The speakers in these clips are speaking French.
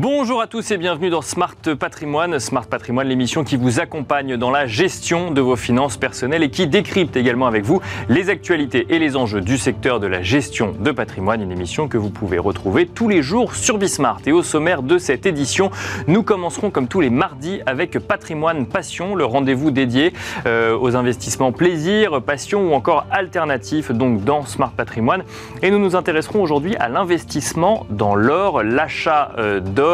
Bonjour à tous et bienvenue dans Smart Patrimoine. Smart Patrimoine, l'émission qui vous accompagne dans la gestion de vos finances personnelles et qui décrypte également avec vous les actualités et les enjeux du secteur de la gestion de patrimoine. Une émission que vous pouvez retrouver tous les jours sur Bismart. Et au sommaire de cette édition, nous commencerons comme tous les mardis avec Patrimoine Passion, le rendez-vous dédié euh, aux investissements plaisir, passion ou encore alternatifs, donc dans Smart Patrimoine. Et nous nous intéresserons aujourd'hui à l'investissement dans l'or, l'achat euh, d'or.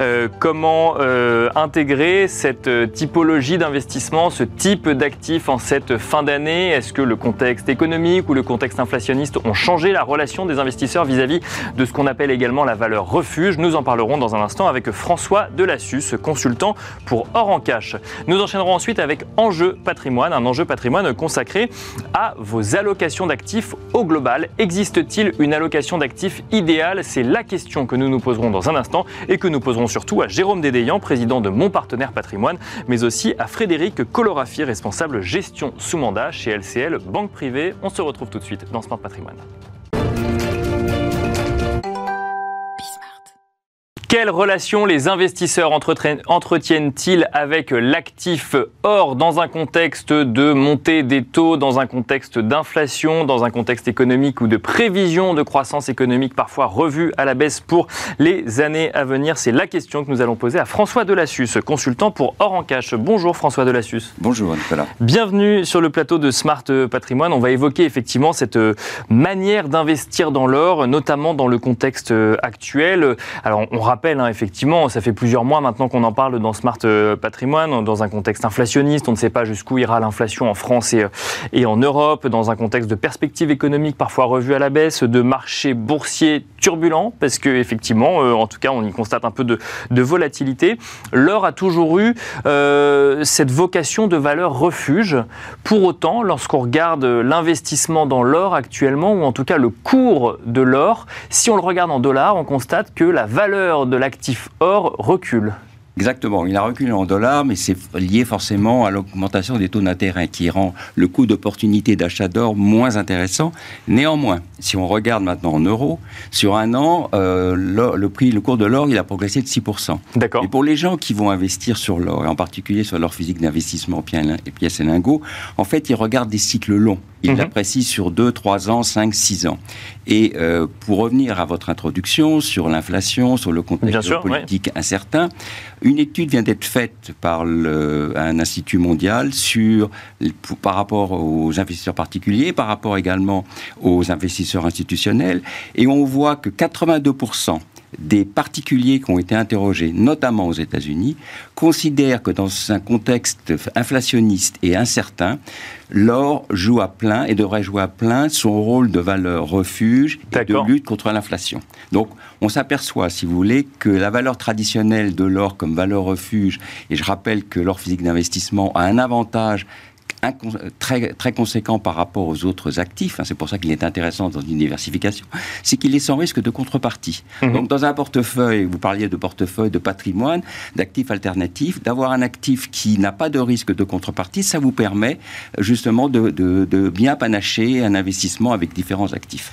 Euh, comment euh, intégrer cette euh, typologie d'investissement, ce type d'actifs en cette fin d'année? Est-ce que le contexte économique ou le contexte inflationniste ont changé la relation des investisseurs vis-à-vis de ce qu'on appelle également la valeur refuge? Nous en parlerons dans un instant avec François Delassus, consultant pour Or en Cash. Nous enchaînerons ensuite avec Enjeu patrimoine, un enjeu patrimoine consacré à vos allocations d'actifs au global. Existe-t-il une allocation d'actifs idéale? C'est la question que nous nous poserons dans un instant et que nous poserons surtout à Jérôme Dédéian, président de Mon Partenaire Patrimoine, mais aussi à Frédéric Colorafi, responsable gestion sous mandat chez LCL Banque Privée. On se retrouve tout de suite dans Smart Patrimoine. Quelle relation les investisseurs entretiennent-ils avec l'actif or dans un contexte de montée des taux, dans un contexte d'inflation, dans un contexte économique ou de prévision de croissance économique parfois revue à la baisse pour les années à venir? C'est la question que nous allons poser à François Delassus, consultant pour Or en Cash. Bonjour François Delassus. Bonjour Nicolas. Bienvenue sur le plateau de Smart Patrimoine. On va évoquer effectivement cette manière d'investir dans l'or, notamment dans le contexte actuel. Alors on rappelle, hein, effectivement, ça fait plusieurs mois maintenant qu'on en parle dans Smart euh, Patrimoine, dans un contexte inflationniste. On ne sait pas jusqu'où ira l'inflation en France et, et, en Europe, dans un contexte de perspectives économiques parfois revues à la baisse, de marchés boursiers turbulents, parce que effectivement, euh, en tout cas, on y constate un peu de, volatilité. L'or a toujours eu euh, cette vocation de valeur refuge. Pour autant, lorsqu'on regarde l'investissement dans l'or actuellement, ou en tout cas le cours de l'or, si on le regarde en dollars, on constate que la valeur de l'actif or recule. Exactement, il a reculé en dollars, mais c'est lié forcément à l'augmentation des taux d'intérêt qui rend le coût d'opportunité d'achat d'or moins intéressant. Néanmoins, si on regarde maintenant en euros, sur un an, euh, le, le, prix, le cours de l'or, il a progressé de 6%. D'accord. Et pour les gens qui vont investir sur l'or, et en particulier sur l'or physique d'investissement pièces et lingots, en fait, ils regardent des cycles longs. Ils Mhm. l'apprécient sur 2, 3 ans, 5, 6 ans. Et euh, pour revenir à votre introduction sur l'inflation, sur le Bien contexte sûr, politique incertain, une étude vient d'être faite par un institut mondial sur, par rapport aux investisseurs particuliers, par rapport également aux investisseurs institutionnels, et on voit que 82% des particuliers qui ont été interrogés, notamment aux États-Unis, considèrent que dans un contexte inflationniste et incertain, l'or joue à plein et devrait jouer à plein son rôle de valeur refuge et de lutte contre l'inflation. Donc, on s'aperçoit, si vous voulez, que la valeur traditionnelle de l'or comme valeur refuge, et je rappelle que l'or physique d'investissement a un avantage très, très conséquent par rapport aux autres actifs, hein, c'est pour ça qu'il est intéressant dans une diversification, c'est qu'il est sans risque de contrepartie. Mhm. Donc dans un portefeuille, vous parliez de portefeuille de patrimoine, d'actifs alternatifs, d'avoir un actif qui n'a pas de risque de contrepartie, ça vous permet euh, justement de, de- de bien panacher un investissement avec différents actifs.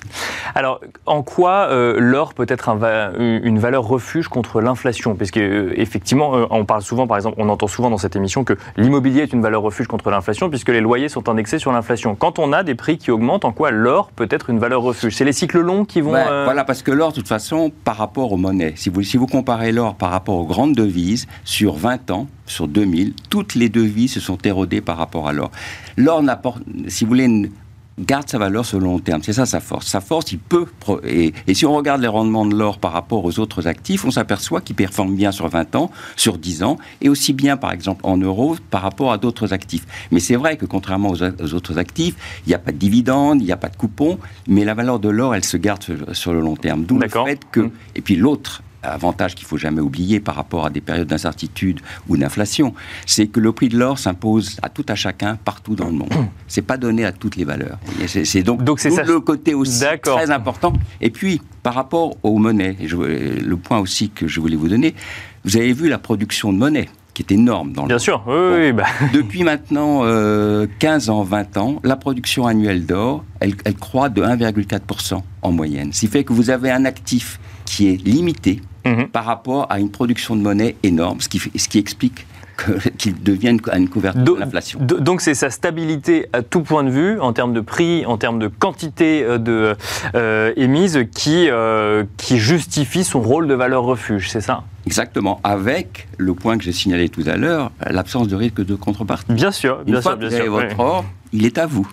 Alors, en quoi euh, l'or peut être un va- une valeur refuge contre l'inflation? Parce que euh, effectivement, euh, on parle souvent, par exemple, on entend souvent dans cette émission que l'immobilier est une valeur refuge contre l'inflation, puisque les loyers sont indexés sur l'inflation. Quand on a des prix qui augmentent, en quoi l'or peut être une valeur refuge? C'est les cycles longs qui vont. Ouais, euh, Voilà, parce que l'or, de toute façon, par rapport aux monnaies, si vous, si vous comparez l'or par rapport aux grandes devises, sur 20 ans, sur 2000, toutes les devises se sont érodées par rapport à l'or. L'or n'apporte, si vous voulez, garde sa valeur sur le long terme. C'est ça sa force. Sa force, il peut... Et, et si on regarde les rendements de l'or par rapport aux autres actifs, on s'aperçoit qu'il performe bien sur 20 ans, sur 10 ans, et aussi bien, par exemple, en euros par rapport à d'autres actifs. Mais c'est vrai que contrairement aux, aux autres actifs, il n'y a pas de dividendes, il n'y a pas de coupons, mais la valeur de l'or, elle se garde sur, sur le long terme. D'où le fait que... Mm. Et puis l'autre avantage qu'il faut jamais oublier par rapport à des périodes d'incertitude ou d'inflation, c'est que le prix de l'or s'impose à tout à chacun partout dans le monde. C'est pas donné à toutes les valeurs. C'est donc, Donc ça. le côté aussi très important. Et puis par rapport aux monnaies, et je- le point aussi que je voulais vous donner, vous avez vu la production de monnaie qui est énorme dans le Bien monde. sûr, oui, oui, oui, bah, Depuis maintenant euh, 15 ans, 20 ans, la production annuelle d'or, elle, elle croît de 1,4% en moyenne. Ce qui fait que vous avez un actif qui est limité, mhm. par rapport à une production de monnaie énorme, ce qui, ce qui explique qu'il devienne une couverture de l'inflation. Donc c'est sa stabilité à tout point de vue, en termes de prix, en termes de quantité euh, de, euh, émise, qui, euh, qui justifie son rôle de valeur refuge, c'est ça? Exactement, avec le point que j'ai signalé tout à l'heure, l'absence de risque de contrepartie. Bien sûr, bien Une sûr, fois bien que vous sûr. votre or, il est à vous.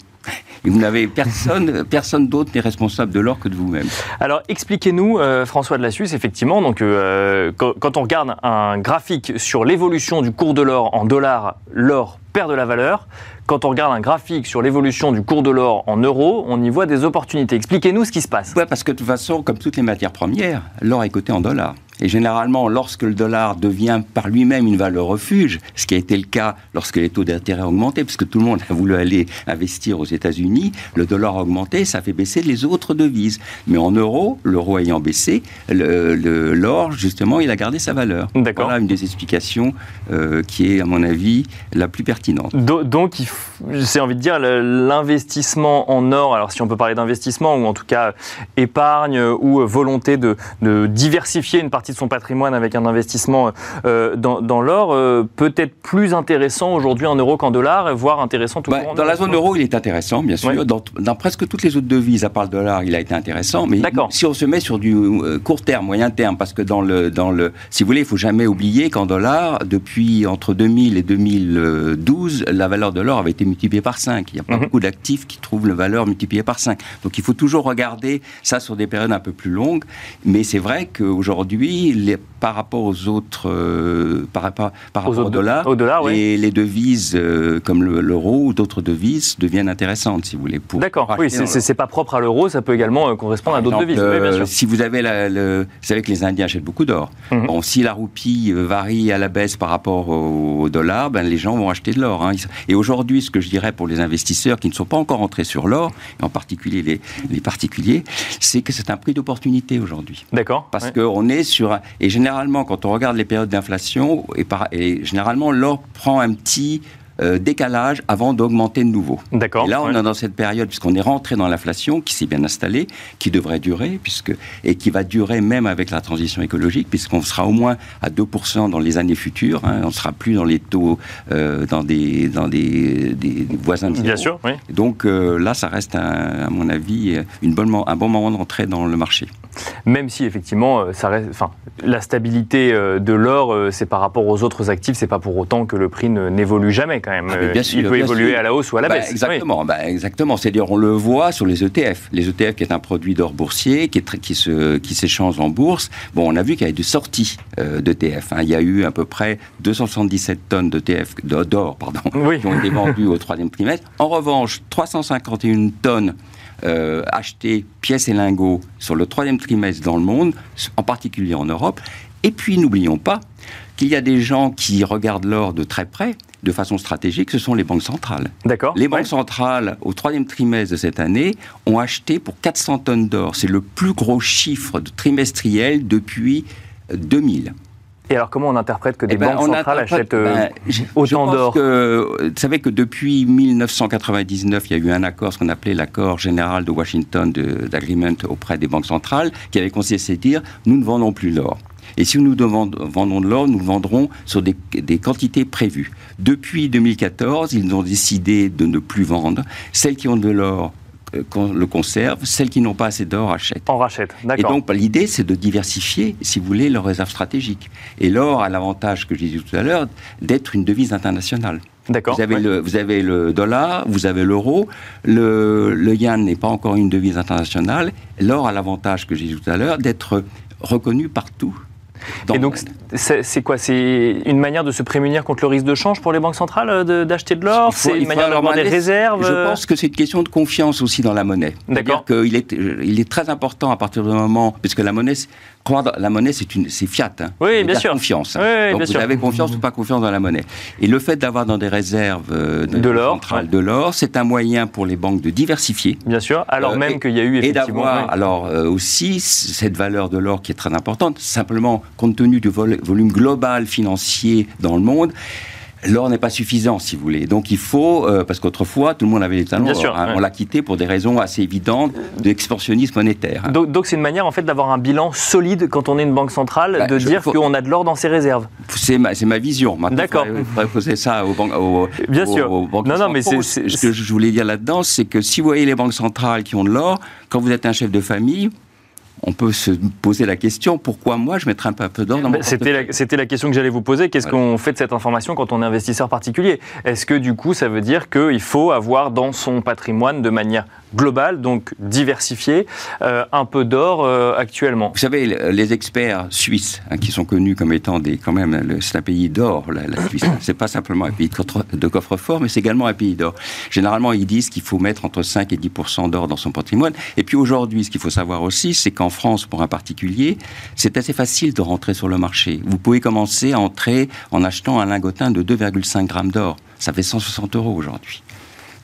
Et vous n'avez personne, personne d'autre n'est responsable de l'or que de vous-même. Alors expliquez-nous, euh, François de la Suisse, effectivement, donc, euh, quand, quand, on regarde un graphique sur l'évolution du cours de l'or en dollars, l'or perd de la valeur. Quand on regarde un graphique sur l'évolution du cours de l'or en euros, on y voit des opportunités. Expliquez-nous ce qui se passe. Oui, parce que de toute façon, comme toutes les matières premières, l'or est coté en dollars. Et généralement, lorsque le dollar devient par lui-même une valeur refuge, ce qui a été le cas lorsque les taux d'intérêt ont augmenté, puisque tout le monde a voulu aller investir aux États-Unis, le dollar a augmenté, ça fait baisser les autres devises. Mais en euros, l'euro ayant baissé, l'or, justement, il a gardé sa valeur. D'accord. Voilà une des explications euh, qui est, à mon avis, la plus pertinente. Do donc, j'ai envie de dire, l'investissement en or, alors si on peut parler d'investissement, ou en tout cas épargne, ou volonté de, de diversifier une partie de son patrimoine avec un investissement euh, dans, dans l'or euh, peut être plus intéressant aujourd'hui en euros qu'en dollars, voire intéressant tout bah, court Dans la zone euro, il est intéressant, bien sûr. Dans, dans, presque toutes les autres devises, à part le dollar, il a été intéressant. Mais si on se met sur du euh, court terme, moyen terme, parce que dans le, dans le, si vous voulez, il faut jamais oublier qu'en dollars, depuis entre 2000 et 2012, la valeur de l'or avait été multipliée par 5. Il n'y a pas Mhm. beaucoup d'actifs qui trouvent la valeur multipliée par 5. Donc il faut toujours regarder ça sur des périodes un peu plus longues. Mais c'est vrai qu'aujourd'hui, par rapport aux autres, euh, par, rapport- par Aux au dollar, au dollar, oui. les, les devises euh, comme le- l'euro ou d'autres devises deviennent intéressantes, si vous voulez. D'accord, oui, c'est- pas propre à l'euro, ça peut également euh, correspondre à d'autres devises. Oui, bien euh, sûr. si vous avez la, le, vous savez que les Indiens achètent beaucoup d'or. Mhm. Bon, si la roupie varie à la baisse par rapport au, au dollar, ben les gens vont acheter de l'or. hein. Et aujourd'hui, ce que je dirais pour les investisseurs qui ne sont pas encore entrés sur l'or, et en particulier les, les particuliers, c'est que c'est un prix d'opportunité aujourd'hui. D'accord. Parce ouais. qu'on est sur un- et généralement quand on regarde les périodes d'inflation et, par- et généralement l'or prend un petit euh, décalage avant d'augmenter de nouveau. D'accord. Et là, on ouais. est dans cette période, puisqu'on est rentré dans l'inflation, qui s'est bien installée, qui devrait durer, puisque, et qui va durer même avec la transition écologique, puisqu'on sera au moins à 2% dans les années futures. hein. on ne sera plus dans les taux, euh, dans, des, dans des, des- des voisins de zéro. Bien sûr, oui. Donc euh, là, ça reste, un- à mon avis, une bonne, un bon moment d'entrée dans le marché. Même si effectivement, ça reste, enfin, la stabilité de l'or, c'est par rapport aux autres actifs, c'est pas pour autant que le prix n'évolue jamais quand même. Ah, bien Euh, sûr, Il peut bien évoluer sûr. à la hausse ou à la Bah, baisse. oui. Exactement, bah, exactement. C'est-à-dire, on le voit sur les ETF. Les ETF, qui est un produit d'or boursier, qui, est très- qui, se, qui s'échange en bourse. Bon, on a vu qu'il y avait des sorties euh, d'ETF. hein. Il y a eu à peu près 277 tonnes d'ETF, de- d'or, pardon, Oui. qui ont été vendues au troisième trimestre. En revanche, 351 tonnes euh, achetées, pièces et lingots, sur le troisième trimestre dans le monde, en particulier en Europe. Et puis, n'oublions pas qu'il y a des gens qui regardent l'or de très près, de façon stratégique, ce sont les banques centrales. D'accord. Les banques ouais. centrales, au troisième trimestre de cette année, ont acheté pour 400 tonnes d'or. C'est le plus gros chiffre de trimestriel depuis euh, 2000. Et alors, comment on interprète que des Eh ben, banques centrales achètent euh, ben, autant d'or euh, Vous savez que depuis 1999, il y a eu un accord, ce qu'on appelait l'accord général de Washington d'agreement auprès des banques centrales, qui avait consisté à dire nous ne vendons plus l'or. Et si nous vendons de l'or, nous le vendrons sur des, des quantités prévues. Depuis 2014, ils ont décidé de ne plus vendre. Celles qui ont de l'or euh, le conserve, celles qui n'ont pas assez d'or achètent. On rachète. Et D'accord. donc, bah, l'idée, c'est de diversifier, si vous voulez, leurs réserves stratégiques. Et l'or a l'avantage, que je disais tout à l'heure, d'être une devise internationale. D'accord. Vous avez, ouais. le, vous avez le dollar, vous avez l'euro, le, le yen n'est pas encore une devise internationale. L'or a l'avantage, que j'ai dit tout à l'heure, d'être reconnu partout. Dans Et donc, c'est quoi? C'est une manière de se prémunir contre le risque de change pour les banques centrales euh, d'acheter de l'or? Il C'est il une manière d'avoir des réserves Je euh, pense que c'est une question de confiance aussi dans la monnaie. D'accord. C'est-à-dire qu'il est, il est très important à partir du moment, puisque la monnaie, la monnaie, c'est une, c'est fiat. hein. Oui, bien sûr. Confiance. hein. Oui, oui, Donc vous sûr. avez confiance ou pas confiance dans la monnaie. Et le fait d'avoir dans des réserves euh, De l'or, centrales ouais. de l'or, c'est un moyen pour les banques de diversifier. Bien sûr, alors Euh, même et- qu'il y a eu Et effectivement... d'avoir ouais. alors euh, aussi cette valeur de l'or qui est très importante, simplement compte tenu du vol- volume global financier dans le monde. L'or n'est pas suffisant, si vous voulez. Donc il faut, euh, parce qu'autrefois, tout le monde avait les talons hein. On l'a quitté pour des raisons assez évidentes d'expansionnisme monétaire. Hein. Donc c'est une manière, en fait, d'avoir un bilan solide quand on est une banque centrale, bah, de dire qu'on a de l'or dans ses réserves. C'est ma, ma, vision. D'accord. Il faudrait poser ça aux, banques, Bien sûr. non, non, mais c'est, Ce que je voulais dire là-dedans, c'est que si vous voyez les banques centrales qui ont de l'or, quand vous êtes un chef de famille, on peut se poser la question pourquoi moi je mettrais un peu d'or dans mon C'était la, c'était la question que j'allais vous poser. Qu'est-ce qu'on fait de cette information quand on est investisseur particulier? Est-ce que du coup ça veut dire qu'il faut avoir dans son patrimoine de manière globale, donc diversifiée, euh, un peu d'or euh, actuellement Vous savez, les experts suisses, hein, qui sont connus comme étant des, quand même, c'est un pays d'or, la, Suisse. c'est pas simplement un pays de, de coffre-fort, mais c'est également un pays d'or. Généralement, ils disent qu'il faut mettre entre 5 et 10% d'or dans son patrimoine. Et puis aujourd'hui, ce qu'il faut savoir aussi, c'est qu'en France, pour un particulier, c'est assez facile de rentrer sur le marché. Vous pouvez commencer à entrer en achetant un lingotin de 2,5 grammes d'or. Ça fait 160 euros aujourd'hui.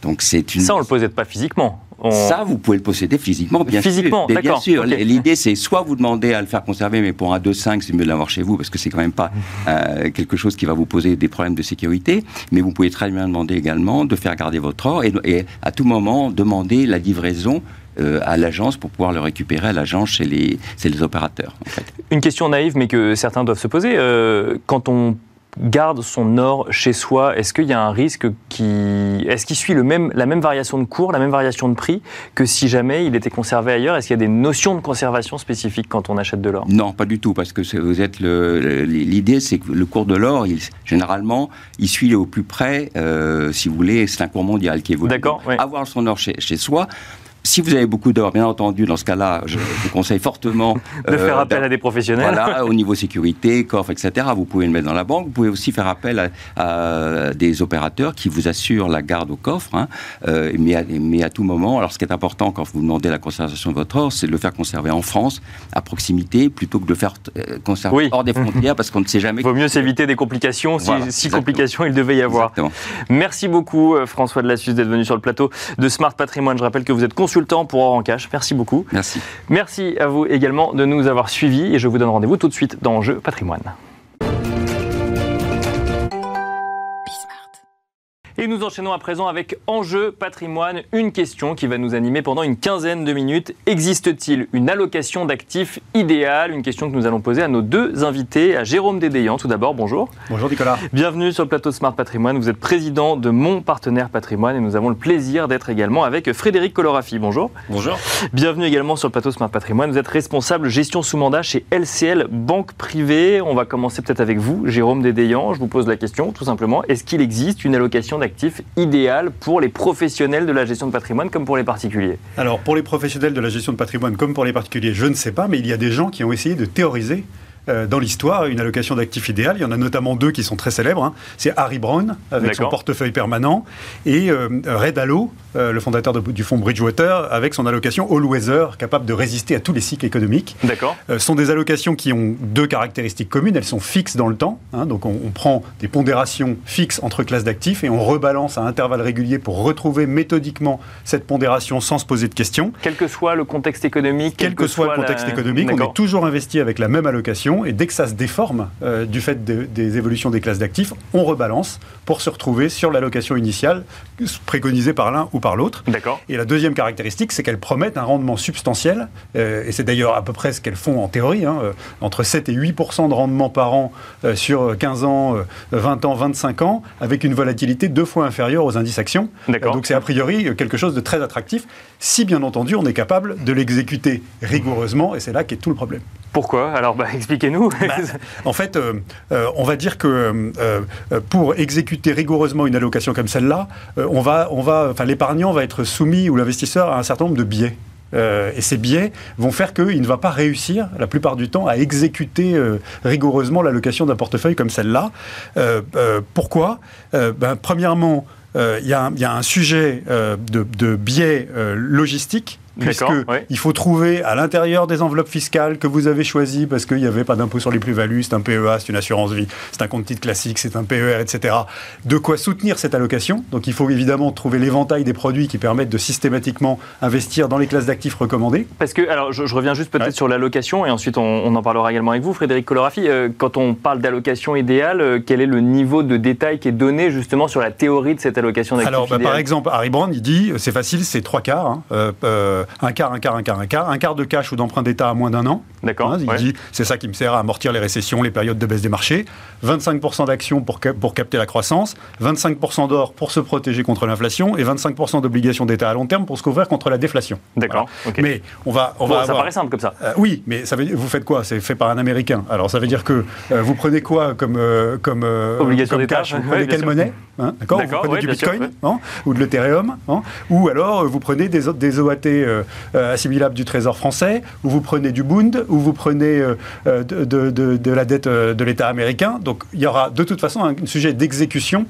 Donc c'est une... Ça, on ne le possède pas physiquement. Ça, vous pouvez le posséder physiquement, bien physiquement, sûr. Bien sûr. L'idée, c'est soit vous demandez à le faire conserver, mais pour un 2,5, c'est mieux de l'avoir chez vous, parce que c'est quand même pas euh, quelque chose qui va vous poser des problèmes de sécurité. Mais vous pouvez très bien demander également de faire garder votre or et, et à tout moment demander la livraison euh, à l'agence pour pouvoir le récupérer à l'agence chez les, les opérateurs. Une question naïve, mais que certains doivent se poser. Euh, quand on garde son or chez soi, est-ce qu'il y a un risque qui... Est-ce qu'il suit le même, la même variation de cours, la même variation de prix que si jamais il était conservé ailleurs? Est-ce qu'il y a des notions de conservation spécifiques quand on achète de l'or? Non, pas du tout, parce que vous êtes le... L'idée, c'est que le cours de l'or, il, généralement, il suit au plus près, euh, si vous voulez, c'est un cours mondial qui évolue. D'accord. Avoir son or chez, chez soi, si vous avez beaucoup d'or, bien entendu, dans ce cas-là, je vous conseille fortement de faire euh, appel à des professionnels. Voilà, au niveau sécurité, coffre, etc. Vous pouvez le mettre dans la banque. Vous pouvez aussi faire appel à, des opérateurs qui vous assurent la garde au coffre, hein. euh, mais, à, mais, à, tout moment. Alors, ce qui est important quand vous demandez la conservation de votre or, c'est de le faire conserver en France, à proximité, plutôt que de le faire euh, conserver hors des frontières, parce qu'on ne sait jamais. Il vaut mieux s'éviter des complications, si, complications il devait y avoir. Exactement. Merci beaucoup, François de la Suisse, d'être venu sur le plateau de Smart Patrimoine. Je rappelle que vous êtes consultant consultant pour Or en Cash. Merci beaucoup. Merci. Merci à vous également de nous avoir suivis et je vous donne rendez-vous tout de suite dans Enjeu Patrimoine. Et nous enchaînons à présent avec Enjeu patrimoine, une question qui va nous animer pendant une quinzaine de minutes. Existe-t-il une allocation d'actifs idéale? Une question que nous allons poser à nos deux invités, à Jérôme Dédéian tout d'abord, bonjour. Bonjour Nicolas. Bienvenue sur le plateau Smart Patrimoine, vous êtes président de Mon Partenaire Patrimoine et nous avons le plaisir d'être également avec Frédéric Colorafi, bonjour. Bonjour. Bienvenue également sur le plateau Smart Patrimoine, vous êtes responsable gestion sous mandat chez LCL Banque Privée. On va commencer peut-être avec vous, Jérôme Dédéian, je vous pose la question tout simplement, est-ce qu'il existe une allocation d'actifs idéal pour les professionnels de la gestion de patrimoine comme pour les particuliers. Alors, pour les professionnels de la gestion de patrimoine comme pour les particuliers, je ne sais pas, mais il y a des gens qui ont essayé de théoriser euh, dans l'histoire une allocation d'actifs idéale. Il y en a notamment deux qui sont très célèbres. Hein. C'est Harry Brown avec son portefeuille permanent et euh, Red Allo, euh, le fondateur du fonds Bridgewater, avec son allocation All Weather, capable de résister à tous les cycles économiques. D'accord. Ce sont des allocations qui ont deux caractéristiques communes. Elles sont fixes dans le temps. Hein. donc on, prend des pondérations fixes entre classes d'actifs et on rebalance à intervalles réguliers pour retrouver méthodiquement cette pondération sans se poser de questions. Quel que soit le contexte économique. Quel, que, soit, le contexte économique, on est toujours investi avec la même allocation et dès que ça se déforme euh, du fait des évolutions des classes d'actifs, on rebalance pour se retrouver sur l'allocation initiale préconisée par l'un ou par l'autre. D'accord. Et la deuxième caractéristique, c'est qu'elles promettent un rendement substantiel, euh, et c'est d'ailleurs à peu près ce qu'elles font en théorie, hein, euh, entre 7 et 8% de rendement par an sur 15 ans, 20 ans, 25 ans, avec une volatilité deux fois inférieure aux indices actions. donc c'est a priori quelque chose de très attractif, si bien entendu on est capable de l'exécuter rigoureusement, et c'est là qu'est tout le problème. Pourquoi Alors, bah, expliquez-nous. Bah, en fait, euh, euh, on va dire que euh, pour exécuter rigoureusement une allocation comme celle-là, on va, on va, enfin, l'épargnant va être soumis ou l'investisseur à un certain nombre de biais. et ces biais vont faire qu'il ne va pas réussir, la plupart du temps, à exécuter rigoureusement l'allocation d'un portefeuille comme celle-là. pourquoi ben, Premièrement, il y, a un sujet de, de biais logistique puisque il faut trouver à l'intérieur des enveloppes fiscales que vous avez choisies, parce qu'il n'y avait pas d'impôt sur les plus-values, c'est un PEA, c'est une assurance vie, c'est un compte titre classique, c'est un PER, etc. De quoi soutenir cette allocation? Donc il faut évidemment trouver l'éventail des produits qui permettent de systématiquement investir dans les classes d'actifs recommandées. Parce que, alors je, reviens juste peut-être sur l'allocation, et ensuite on, en parlera également avec vous, Frédéric Colorafi. Euh, quand on parle d'allocation idéale, euh, quel est le niveau de détail qui est donné justement sur la théorie de cette allocation d'actifs Alors, bah, par exemple, Harry Brand, il dit, c'est facile, c'est trois quarts. Hein. Euh, un quart, un quart, un quart, un quart. Un quart de cash ou d'emprunt d'État à moins d'un an. D'accord. Hein, il dit, c'est ça qui me sert à amortir les récessions, les périodes de baisse des marchés. 25% d'actions pour, pour capter la croissance. 25% d'or pour se protéger contre l'inflation. Et 25% d'obligations d'État à long terme pour se couvrir contre la déflation. D'accord. Mais on va. On va ça paraît simple comme ça. Euh, oui, mais ça veut vous faites quoi? C'est fait par un Américain. Alors ça veut dire que euh, vous prenez quoi comme, comme, Obligation comme cash? Vous prenez quelle monnaie? Hein, D'accord? Vous prenez du Bitcoin hein, ou de l'Ethereum hein, Ou alors vous prenez des, des OAT assimilables du Trésor français Ou vous prenez du Bund Ou vous prenez de, de, de, la dette de l'État américain Donc il y aura de toute façon un sujet d'exécution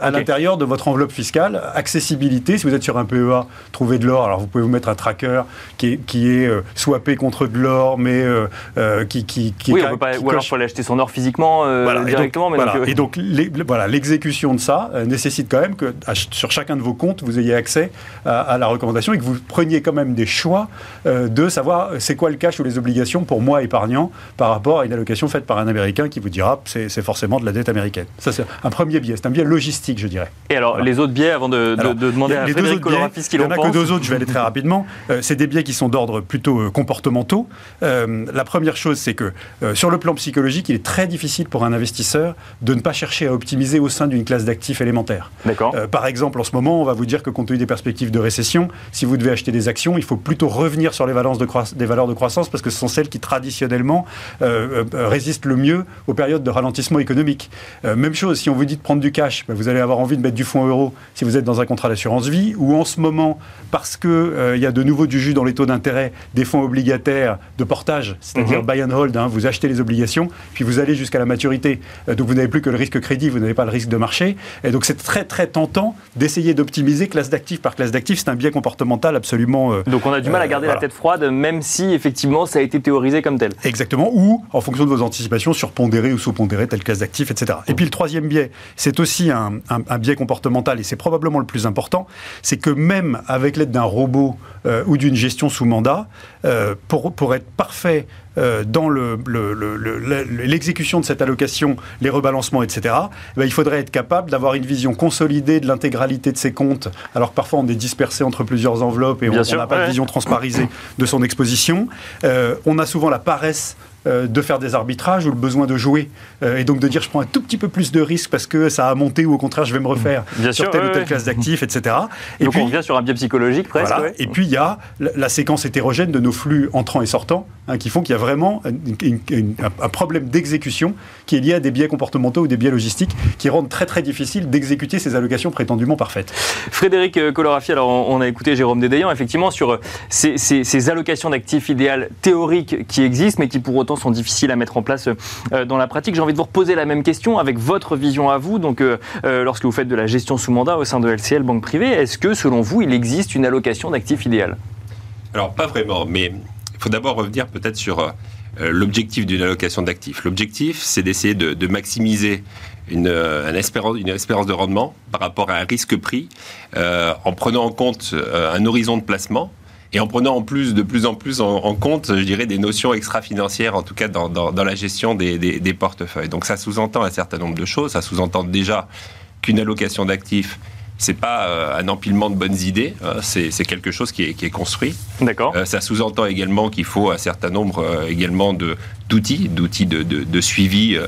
à l'intérieur de votre enveloppe fiscale. Accessibilité, si vous êtes sur un PEA, trouver de l'or. Alors vous pouvez vous mettre un tracker qui est, qui est swappé contre de l'or, mais qui, qui, qui oui, on peut pas, ou alors il faut aller acheter son or physiquement directement. Et donc, voilà, l'exécution de ça nécessite quand même que sur chacun de vos comptes, vous ayez accès à, la recommandation et que vous preniez quand même des choix de savoir c'est quoi le cash ou les obligations pour moi épargnant par rapport à une allocation faite par un Américain qui vous dira c'est forcément de la dette américaine. Ça, c'est un premier biais. C'est un biais logistique, je dirais. Et alors, les autres biais, avant de, demander à Frédéric Colorafis ce qu'il en pense Il n'y en a que deux autres, je vais aller très rapidement. Euh, c'est des biais qui sont d'ordre plutôt euh, comportementaux. Euh, la première chose, c'est que sur le plan psychologique, il est très difficile pour un investisseur de ne pas chercher à optimiser au sein d'une classe d'actifs élémentaire. D'accord. par exemple, en ce moment, on va vous dire que compte tenu des perspectives de récession, si vous devez acheter des actions, il faut plutôt revenir sur les, valeurs de, des valeurs de croissance parce que ce sont celles qui traditionnellement résistent le mieux aux périodes de ralentissement économique. Euh, même chose, si on vous dit de prendre du cash, bah, vous allez avoir envie de mettre du fonds euro si vous êtes dans un contrat d'assurance vie, ou en ce moment, parce qu'il euh, il y a de nouveau du jus dans les taux d'intérêt, des fonds obligataires de portage, c'est-à-dire mhm. buy and hold, hein, vous achetez les obligations, puis vous allez jusqu'à la maturité. Euh, donc vous n'avez plus que le risque crédit, vous n'avez pas le risque de marché. Et donc c'est très très tentant d'essayer d'optimiser classe d'actifs par classe d'actifs. C'est un biais comportemental absolument. Donc on a du mal à garder la tête froide, même si effectivement ça a été théorisé comme tel. Exactement, ou en fonction de vos anticipations, surpondérer ou sous-pondérer telle classe d'actifs, etc. Et puis le troisième biais, c'est aussi un, biais comportemental, et c'est probablement le plus important, c'est que même avec l'aide d'un robot euh, ou d'une gestion sous mandat, euh, pour, pour être parfait euh, dans l'exécution le, de cette allocation, les rebalancements, etc., eh ben, il faudrait être capable d'avoir une vision consolidée de l'intégralité de ses comptes, alors que parfois on est dispersé entre plusieurs enveloppes et on n'a pas de vision transparisée de son exposition. on a souvent la paresse euh, de faire des arbitrages ou le besoin de jouer. Euh, et donc de dire je prends un tout petit peu plus de risques parce que ça a monté ou au contraire je vais me refaire sur telle ou telle classe d'actifs, etc. Et donc puis, on revient sur un biais psychologique presque. Et puis il y a la, séquence hétérogène de nos flux entrants et sortants hein, qui font qu'il y a vraiment un problème d'exécution qui est lié à des biais comportementaux ou des biais logistiques qui rendent très très difficile d'exécuter ces allocations prétendument parfaites. Frédéric euh, Colorafi, alors on a écouté Jérôme Dédéian effectivement sur ces, ces allocations d'actifs idéales théoriques qui existent mais qui pour autant sont difficiles à mettre en place euh, dans la pratique. J'ai envie de vous reposer la même question avec votre vision à vous. Donc, euh, euh, lorsque vous faites de la gestion sous mandat au sein de LCL Banque Privée, est-ce que, selon vous, il existe une allocation d'actifs idéale? Alors, pas vraiment, mais il faut d'abord revenir peut-être sur l'objectif d'une allocation d'actifs. L'objectif, c'est d'essayer de, maximiser une, une, espérance, de rendement par rapport à un risque pris en prenant en compte un horizon de placement et en prenant en plus de plus en plus en, compte, je dirais, des notions extra-financières, en tout cas dans, la gestion des portefeuilles. Donc ça sous-entend un certain nombre de choses. Ça sous-entend déjà qu'une allocation d'actifs c'est pas euh, un empilement de bonnes idées, hein. c'est quelque chose qui est, qui est construit. D'accord. Euh, ça sous-entend également qu'il faut un certain nombre euh, également d'outils, d'outils de, de, de, suivi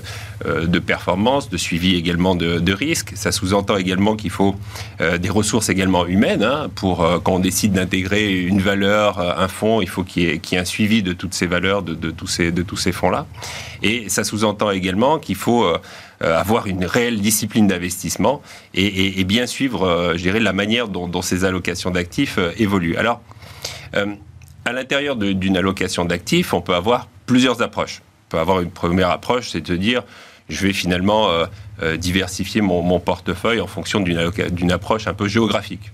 de performance, de suivi également de, de risque. Ça sous-entend également qu'il faut des ressources également humaines hein, pour quand on décide d'intégrer une valeur, un fonds, il faut qu'il y, qu y, ait un suivi de toutes ces valeurs, de, tous ces, de tous ces fonds-là. Et ça sous-entend également qu'il faut euh, avoir une réelle discipline d'investissement et, bien suivre, euh, je dirais, la manière dont, ces allocations d'actifs euh, évoluent. Alors, à l'intérieur d'une allocation d'actifs, on peut avoir plusieurs approches. On peut avoir une première approche, c'est de dire, je vais finalement diversifier mon, portefeuille en fonction d'une approche un peu géographique.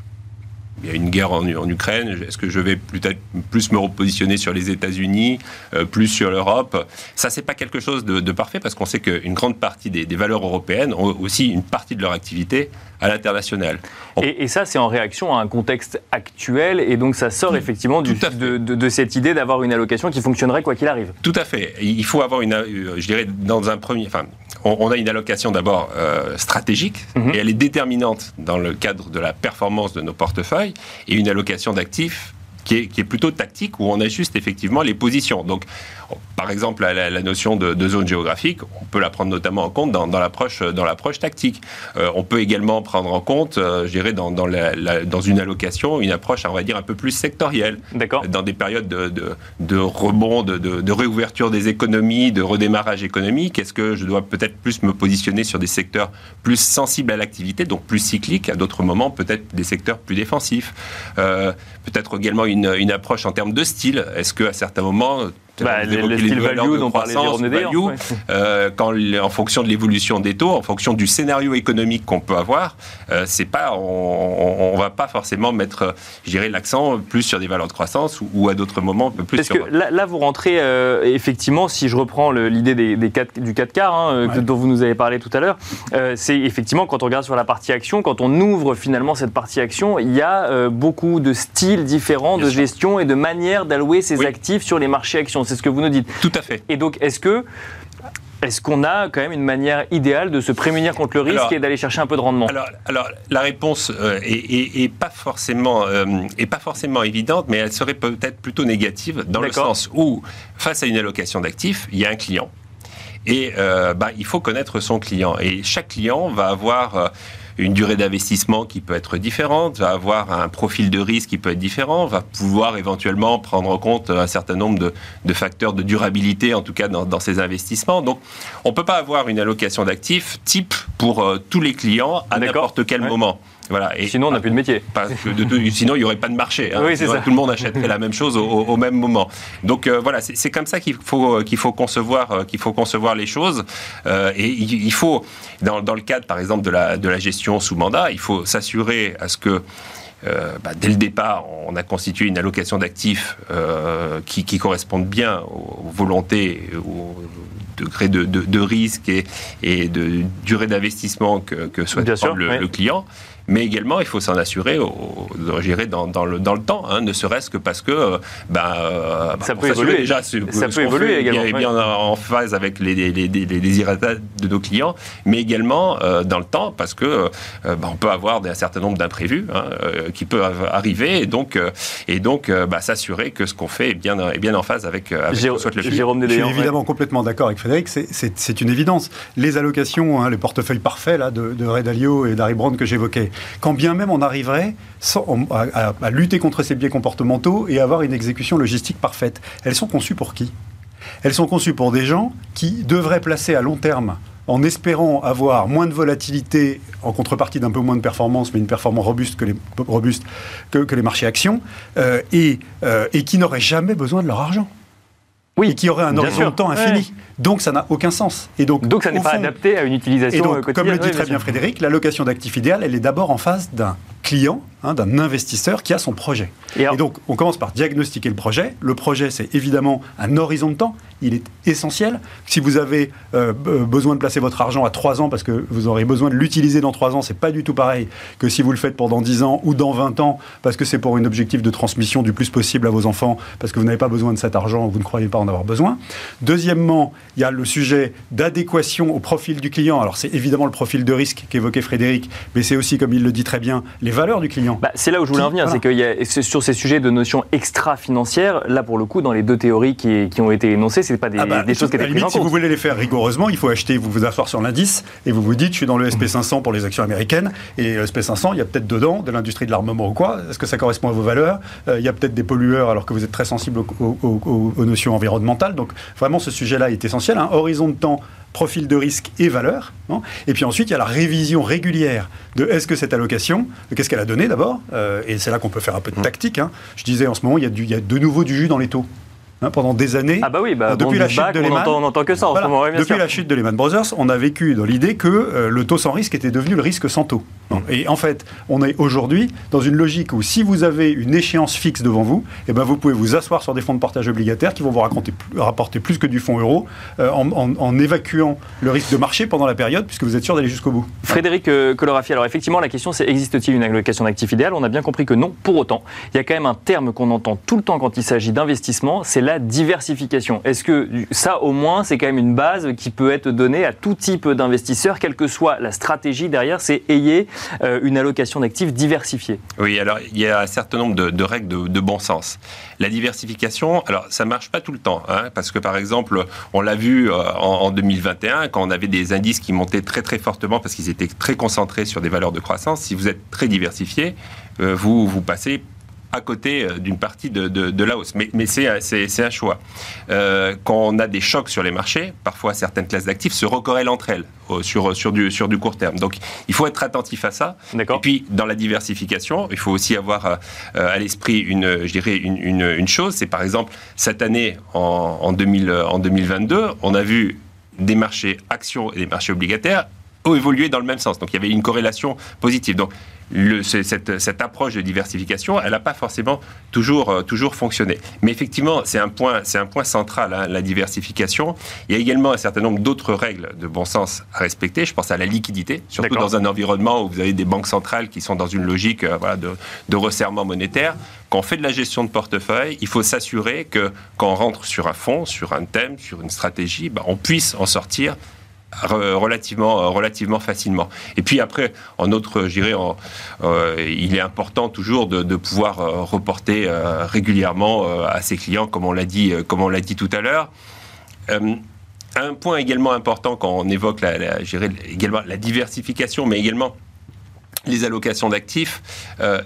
Il y a une guerre en, Ukraine, est-ce que je vais peut-être plus me repositionner sur les États-Unis, euh, plus sur l'Europe? Ça, c'est pas quelque chose de, parfait parce qu'on sait qu'une grande partie des, valeurs européennes ont aussi une partie de leur activité à l'international. Et, ça, c'est en réaction à un contexte actuel, et donc ça sort effectivement du, de, de, cette idée d'avoir une allocation qui fonctionnerait quoi qu'il arrive. Tout à fait. Il faut avoir une, je dirais, dans un premier, enfin, on, a une allocation d'abord euh, stratégique, mhm. et elle est déterminante dans le cadre de la performance de nos portefeuilles, et une allocation d'actifs qui est, qui est, plutôt tactique, où on ajuste effectivement les positions. Donc, par exemple, la, notion de, zone géographique, on peut la prendre notamment en compte dans, l'approche dans l'approche tactique. Euh, on peut également prendre en compte, euh, je dirais, dans, dans, dans, une allocation, une approche, on va dire, un peu plus sectorielle. D'accord. Dans des périodes de, de, rebond, de, réouverture des économies, de redémarrage économique, est-ce que je dois peut-être plus me positionner sur des secteurs plus sensibles à l'activité, donc plus cycliques, à d'autres moments, peut-être des secteurs plus défensifs euh, Peut-être également une, une approche en termes de style. Est-ce qu'à certains moments, bah, le, style value dont parlait Jérôme value, euh, quand, en fonction de l'évolution des taux, en fonction du scénario économique qu'on peut avoir, euh, c'est pas, on, ne va pas forcément mettre, l'accent plus sur des valeurs de croissance ou, à d'autres moments un peu plus Parce que là, vous rentrez euh, effectivement, si je reprends l'idée des, des du 4 quarts hein, dont vous nous avez parlé tout à l'heure, c'est effectivement quand on regarde sur la partie action, quand on ouvre finalement cette partie action, il y a beaucoup de styles différents de gestion et de manières d'allouer ces actifs sur les marchés actions c'est ce que vous nous dites. Tout à fait. Et donc, est-ce que est-ce qu'on a quand même une manière idéale de se prémunir contre le risque et d'aller chercher un peu de rendement? alors, la réponse euh, est, pas forcément, euh, est pas forcément évidente, mais elle serait peut-être plutôt négative dans le sens où, face à une allocation d'actifs, il y a un client. Et euh, bah, il faut connaître son client. Et chaque client va avoir une durée d'investissement qui peut être différente, va avoir un profil de risque qui peut être différent, va pouvoir éventuellement prendre en compte un certain nombre de, facteurs de durabilité, en tout cas dans, ses investissements. Donc, on ne peut pas avoir une allocation d'actifs type pour euh, tous les clients à n'importe quel moment. Voilà. Et sinon, on n'a plus de métier. sinon, il n'y aurait pas de marché. Hein. Tout le monde achèterait la même chose au, même moment. Donc euh, voilà, c'est comme ça qu'il faut, qu'il faut, concevoir, euh, qu'il faut concevoir les choses. Euh, et il, faut, dans, dans, le cadre, par exemple, de la, de la gestion sous mandat, il faut s'assurer à ce que bah, dès le départ, on a constitué une allocation d'actifs qui, qui corresponde bien aux, volontés, aux degrés de, de, risque et, et, de durée d'investissement que, que souhaite le, le, client mais également il faut s'en assurer, au, dans, dans, le, dans le temps, hein, ne serait-ce que parce que euh, ben, euh, ça peut évoluer déjà. Ça peut évoluer également. Bien, bien en phase avec les, les, les, de nos clients, mais également euh, dans le temps parce que ben, on peut avoir un certain nombre d'imprévus hein, qui peuvent arriver et donc, et donc bah, s'assurer que ce qu'on fait est bien, est bien en phase avec, avec Jérôme, ce le Jérôme Je suis évidemment complètement d'accord avec Frédéric, c'est une évidence. Les allocations, hein, les portefeuilles parfaits là, de, de Red Alio et d'Harry Brown que j'évoquais, quand bien même on arriverait à, lutter contre ces biais comportementaux et avoir une exécution logistique parfaite. Elles sont conçues pour qui? Elles sont conçues pour des gens qui devraient placer à long terme en espérant avoir moins de volatilité en contrepartie d'un peu moins de performance, mais une performance robuste que les, marchés actions, euh, euh, et qui n'auraient jamais besoin de leur argent. Oui, et qui aurait un horizon de temps infini. Donc ça n'a aucun sens. Et donc, donc ça n'est pas adapté à une utilisation et donc, Comme le dit très bien Frédéric, l'allocation d'actifs idéal, elle est d'abord en face d'un client, hein, d'un investisseur qui a son projet. Et, donc, on commence par diagnostiquer le projet. Le projet, c'est évidemment un horizon de temps. Il est essentiel. Si vous avez euh, besoin de placer votre argent à 3 ans parce que vous aurez besoin de l'utiliser dans 3 ans, c'est pas du tout pareil que si vous le faites pendant 10 ans ou dans 20 ans parce que c'est pour un objectif de transmission du plus possible à vos enfants parce que vous n'avez pas besoin de cet argent, vous ne croyez pas en avoir besoin. Deuxièmement, il y a le sujet d'adéquation au profil du client. Alors, c'est évidemment le profil de risque qu'évoquait Frédéric, mais c'est aussi, comme il le dit très bien, les valeurs du client. Bah, c'est là où je voulais en venir, c'est que y a, sur ces sujets de notions extra-financières, là pour le coup, dans les deux théories qui, qui ont été énoncées, c'est pas des, ah bah, des choses qui étaient prises en Si vous voulez les faire rigoureusement, il faut acheter, vous vous asseoir sur l'indice et vous vous dites, je suis dans le SP500 pour les actions américaines et le SP500, il y a peut-être dedans de l'industrie de l'armement ou quoi. Est-ce que ça correspond à vos valeurs? Euh, Il y a peut-être des pollueurs alors que vous êtes très sensible aux, notions environnementales. Donc vraiment, ce sujet-là est essentiel. Un horizon de temps profil de risque et valeur. Hein. Et puis ensuite, il y a la révision régulière de est-ce que cette allocation, qu'est-ce qu'elle a donné d'abord euh, Et c'est là qu'on peut faire un peu de mmh. tactique. Hein. Je disais en ce moment, il y, a du, il y a de nouveau du jus dans les taux. Hein, pendant des années. Ah bah oui, bah, depuis la chute de Lehman, on entend, que ça en ce moment, Depuis la chute de Lehman Brothers, on a vécu dans l'idée que euh, le taux sans risque était devenu le risque sans taux. Et en fait, on est aujourd'hui dans une logique où si vous avez une échéance fixe devant vous, eh ben vous pouvez vous asseoir sur des fonds de portage obligataires qui vont vous rapporter plus que du fonds euro euh, en, évacuant le risque de marché pendant la période puisque vous êtes sûr d'aller jusqu'au bout. Frédéric euh, Colorafi, alors effectivement la question c'est existe-t-il une allocation d'actifs idéale? On a bien compris que non. Pour autant, il y a quand même un terme qu'on entend tout le temps quand il s'agit d'investissement, c'est la diversification. Est-ce que ça au moins c'est quand même une base qui peut être donnée à tout type d'investisseurs, quelle que soit la stratégie derrière, c'est ayez euh, une allocation d'actifs diversifiée Oui, alors il y a un certain nombre de, règles de, bon sens. La diversification, alors ça marche pas tout le temps, hein, parce que par exemple, on l'a vu euh, en, 2021, quand on avait des indices qui montaient très très fortement parce qu'ils étaient très concentrés sur des valeurs de croissance, si vous êtes très diversifié, euh, vous, vous passez à côté euh, d'une partie de, la hausse. Mais, mais c'est un choix. Euh, quand on a des chocs sur les marchés, parfois certaines classes d'actifs se recorrellent entre elles sur, sur, du, sur du court terme. Donc il faut être attentif à ça. Et puis dans la diversification, il faut aussi avoir euh, à l'esprit une, je dirais une, une, chose, c'est par exemple cette année en, en, 2000, en 2022, on a vu des marchés actions et des marchés obligataires ont évolué dans le même sens. Donc il y avait une corrélation positive. Donc le, cette, cette, approche de diversification, elle n'a pas forcément toujours, euh, toujours fonctionné. Mais effectivement, c'est un point, c'est un point central, hein, la diversification. Il y a également un certain nombre d'autres règles de bon sens à respecter. Je pense à la liquidité, surtout dans un environnement où vous avez des banques centrales qui sont dans une logique euh, voilà, de, de, resserrement monétaire. Quand on fait de la gestion de portefeuille, il faut s'assurer que quand on rentre sur un fonds, sur un thème, sur une stratégie, bah, on puisse en sortir relativement, euh, relativement facilement. Et puis après, en autre, je euh, il est important toujours de, pouvoir euh, reporter régulièrement à ses clients, comme on l'a dit, comme on l'a dit tout à l'heure. un point également important quand on évoque la, la, également la diversification, mais également les allocations d'actifs,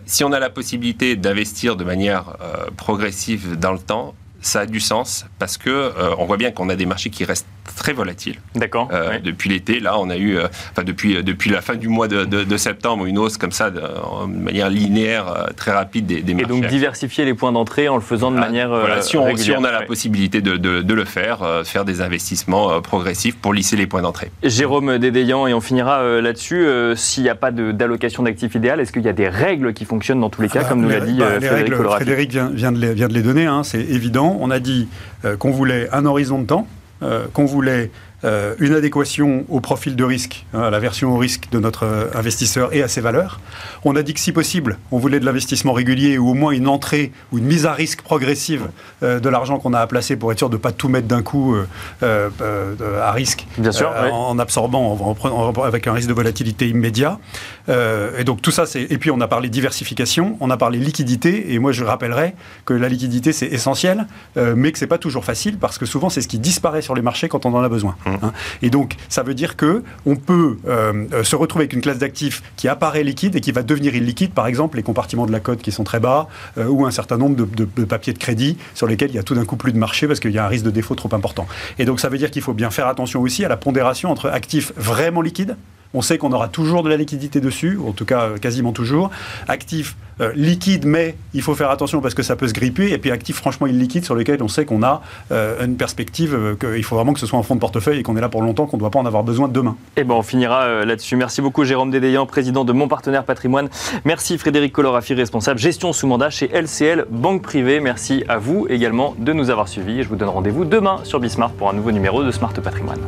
si on a la possibilité d'investir de manière progressive dans le temps, ça a du sens parce que on voit bien qu'on a des marchés qui restent très volatile. D'accord. Euh, depuis l'été, là, on a eu, euh, enfin depuis depuis la fin du mois de, septembre, une hausse comme ça, de, manière linéaire, euh, très rapide des, des marchés. Et donc diversifier les points d'entrée en le faisant de ah, manière voilà, si on, si on, a la possibilité de, de, le faire, faire des investissements progressifs pour lisser les points d'entrée. Jérôme Dédéian, et on finira là-dessus. S'il n'y a pas d'allocation d'actifs idéal, est-ce qu'il y a des règles qui fonctionnent dans tous les cas, comme nous l'a dit bah, Frédéric règles, Frédéric vient, vient, de les, vient de les donner, hein, c'est évident. On a dit qu'on voulait un horizon de temps euh, qu'on voulait euh, une adéquation au profil de risque, hein, à la version au risque de notre euh, investisseur et à ses valeurs. On a dit que si possible, on voulait de l'investissement régulier ou au moins une entrée ou une mise à risque progressive de l'argent qu'on a à placer pour être sûr de ne pas tout mettre d'un coup à risque Bien sûr, en, absorbant, en, avec un risque de volatilité immédiat. et donc tout ça, c'est. Et puis on a parlé diversification, on a parlé liquidité, et moi je rappellerai que la liquidité c'est essentiel, mais que c'est pas toujours facile parce que souvent c'est ce qui disparaît sur les marchés quand on en a besoin. Mmh. Hein. Et donc, ça veut dire que on peut euh, se retrouver avec une classe d'actifs qui apparaît liquide et qui va devenir illiquide, par exemple les compartiments de la cote qui sont très bas, euh, ou un certain nombre de, de, papiers de crédit sur lesquels il y a tout d'un coup plus de marché parce qu'il y a un risque de défaut trop important. Et donc, ça veut dire qu'il faut bien faire attention aussi à la pondération entre actifs vraiment liquides, on sait qu'on aura toujours de la liquidité dessus, ou en tout cas euh, quasiment toujours. Actif euh, liquide, mais il faut faire attention parce que ça peut se gripper. Et puis actif franchement illiquide sur lequel on sait qu'on a euh, une perspective, qu'il faut vraiment que ce soit un fonds de portefeuille et qu'on est là pour longtemps, qu'on ne doit pas en avoir besoin demain. Et eh ben on finira là-dessus. Merci beaucoup Jérôme Dédéian, président de Mon Partenaire Patrimoine. Merci Frédéric Colorafi, responsable gestion sous mandat chez LCL Banque Privée. Merci à vous également de nous avoir suivis. Et je vous donne rendez-vous demain sur Bismart pour un nouveau numéro de Smart Patrimoine.